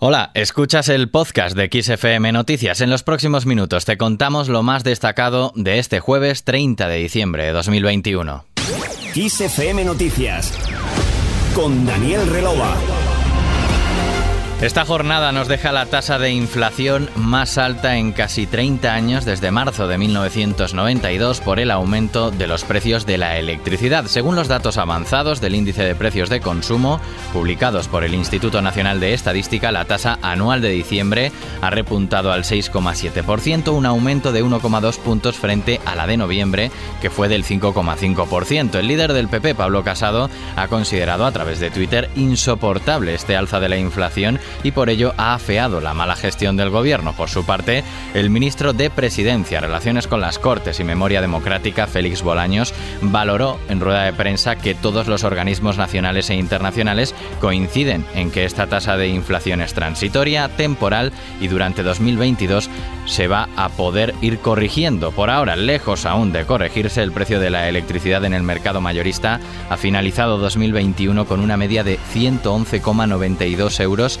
Hola, escuchas el podcast de XFM Noticias. En los próximos minutos te contamos lo más destacado de este jueves 30 de diciembre de 2021. XFM Noticias con Daniel Relova. Esta jornada nos deja la tasa de inflación más alta en casi 30 años desde marzo de 1992 por el aumento de los precios de la electricidad. Según los datos avanzados del índice de precios de consumo publicados por el Instituto Nacional de Estadística, la tasa anual de diciembre ha repuntado al 6,7%, un aumento de 1,2 puntos frente a la de noviembre, que fue del 5,5%. El líder del PP, Pablo Casado, ha considerado a través de Twitter insoportable este alza de la inflación y por ello ha afeado la mala gestión del gobierno. Por su parte, el ministro de Presidencia, Relaciones con las Cortes y Memoria Democrática, Félix Bolaños, valoró en rueda de prensa que todos los organismos nacionales e internacionales coinciden en que esta tasa de inflación es transitoria, temporal y durante 2022 se va a poder ir corrigiendo. Por ahora, lejos aún de corregirse, el precio de la electricidad en el mercado mayorista ha finalizado 2021 con una media de 111,92 euros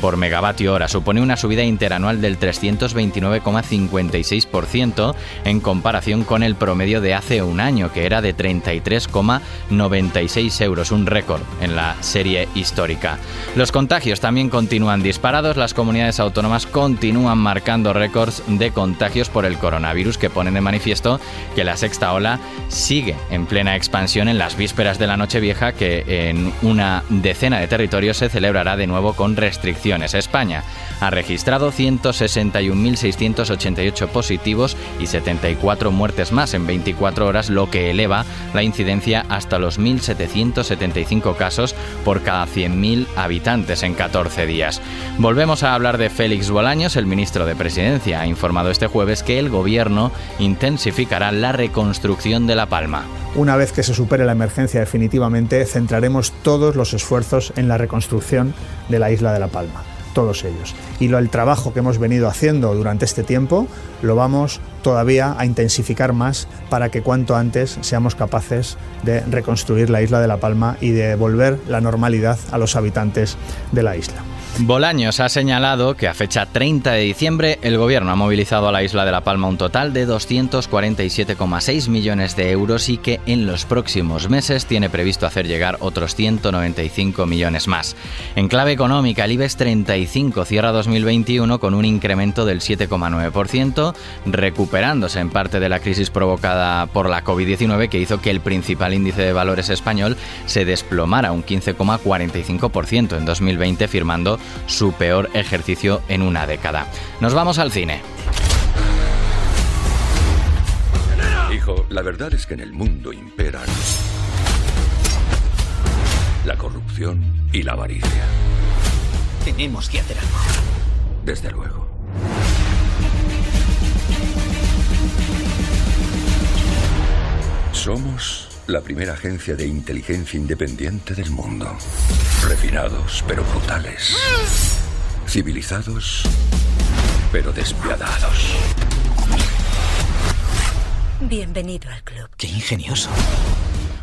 por megavatio hora. Supone una subida interanual del 329,56% en comparación con el promedio de hace un año, que era de 33,96 euros, un récord en la serie histórica. Los contagios también continúan disparados, las comunidades autónomas continúan marcando récords de contagios por el coronavirus que ponen de manifiesto que la sexta ola sigue en plena expansión en las vísperas de la Nochevieja que en una decena de territorios se celebrará de nuevo con restricciones España ha registrado 161.688 positivos y 74 muertes más en 24 horas, lo que eleva la incidencia hasta los 1.775 casos por cada 100.000 habitantes en 14 días. Volvemos a hablar de Félix Bolaños, el ministro de Presidencia ha informado este jueves que el gobierno intensificará la reconstrucción de La Palma. Una vez que se supere la emergencia definitivamente, centraremos todos los esfuerzos en la reconstrucción de la isla de La Palma todos ellos. Y lo, el trabajo que hemos venido haciendo durante este tiempo lo vamos todavía a intensificar más para que cuanto antes seamos capaces de reconstruir la isla de La Palma y de devolver la normalidad a los habitantes de la isla. Bolaños ha señalado que a fecha 30 de diciembre el gobierno ha movilizado a la isla de La Palma un total de 247,6 millones de euros y que en los próximos meses tiene previsto hacer llegar otros 195 millones más. En clave económica, el IBEX 35 cierra 2021 con un incremento del 7,9%, recuperándose en parte de la crisis provocada por la COVID-19 que hizo que el principal índice de valores español se desplomara un 15,45% en 2020, firmando su peor ejercicio en una década. Nos vamos al cine. Hijo, la verdad es que en el mundo imperan la corrupción y la avaricia. Tenemos que hacer algo. Desde luego. Somos la primera agencia de inteligencia independiente del mundo. Refinados, pero brutales. Civilizados, pero despiadados. Bienvenido al club. Qué ingenioso.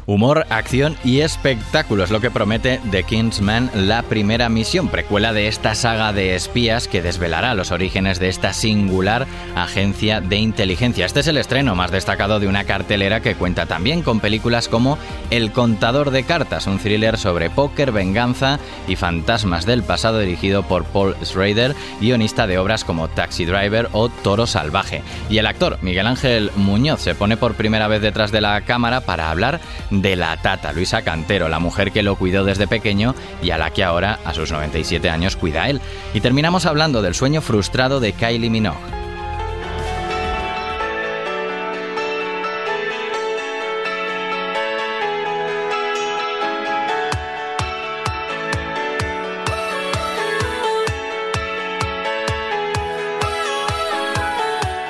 Humor, acción y espectáculos, lo que promete The Kingsman, la primera misión, precuela de esta saga de espías que desvelará los orígenes de esta singular agencia de inteligencia. Este es el estreno más destacado de una cartelera que cuenta también con películas como El contador de cartas, un thriller sobre póker, venganza y fantasmas del pasado dirigido por Paul Schrader, guionista de obras como Taxi Driver o Toro Salvaje. Y el actor Miguel Ángel Muñoz se pone por primera vez detrás de la cámara para hablar de la tata, Luisa Cantero, la mujer que lo cuidó desde pequeño y a la que ahora, a sus 97 años, cuida él. Y terminamos hablando del sueño frustrado de Kylie Minogue.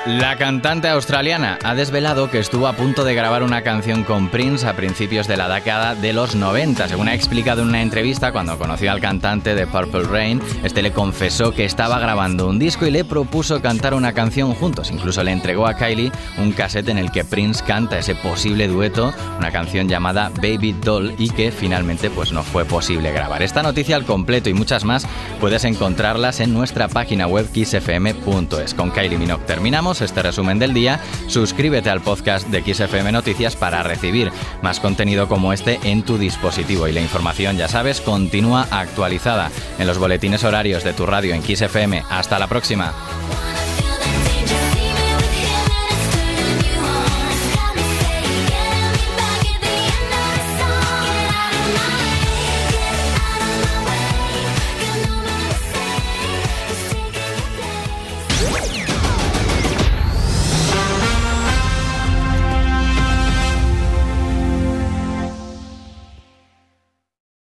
La cantante australiana ha desvelado que estuvo a punto de grabar una canción con Prince a principios de la década de los 90. Según ha explicado en una entrevista, cuando conoció al cantante de Purple Rain, este le confesó que estaba grabando un disco y le propuso cantar una canción juntos. Incluso le entregó a Kylie un cassette en el que Prince canta ese posible dueto, una canción llamada Baby Doll y que finalmente pues no fue posible grabar. Esta noticia al completo y muchas más puedes encontrarlas en nuestra página web kissfm.es. Con Kylie Minogue terminamos este resumen del día, suscríbete al podcast de XFM Noticias para recibir más contenido como este en tu dispositivo. Y la información, ya sabes, continúa actualizada en los boletines horarios de tu radio en XFM. Hasta la próxima.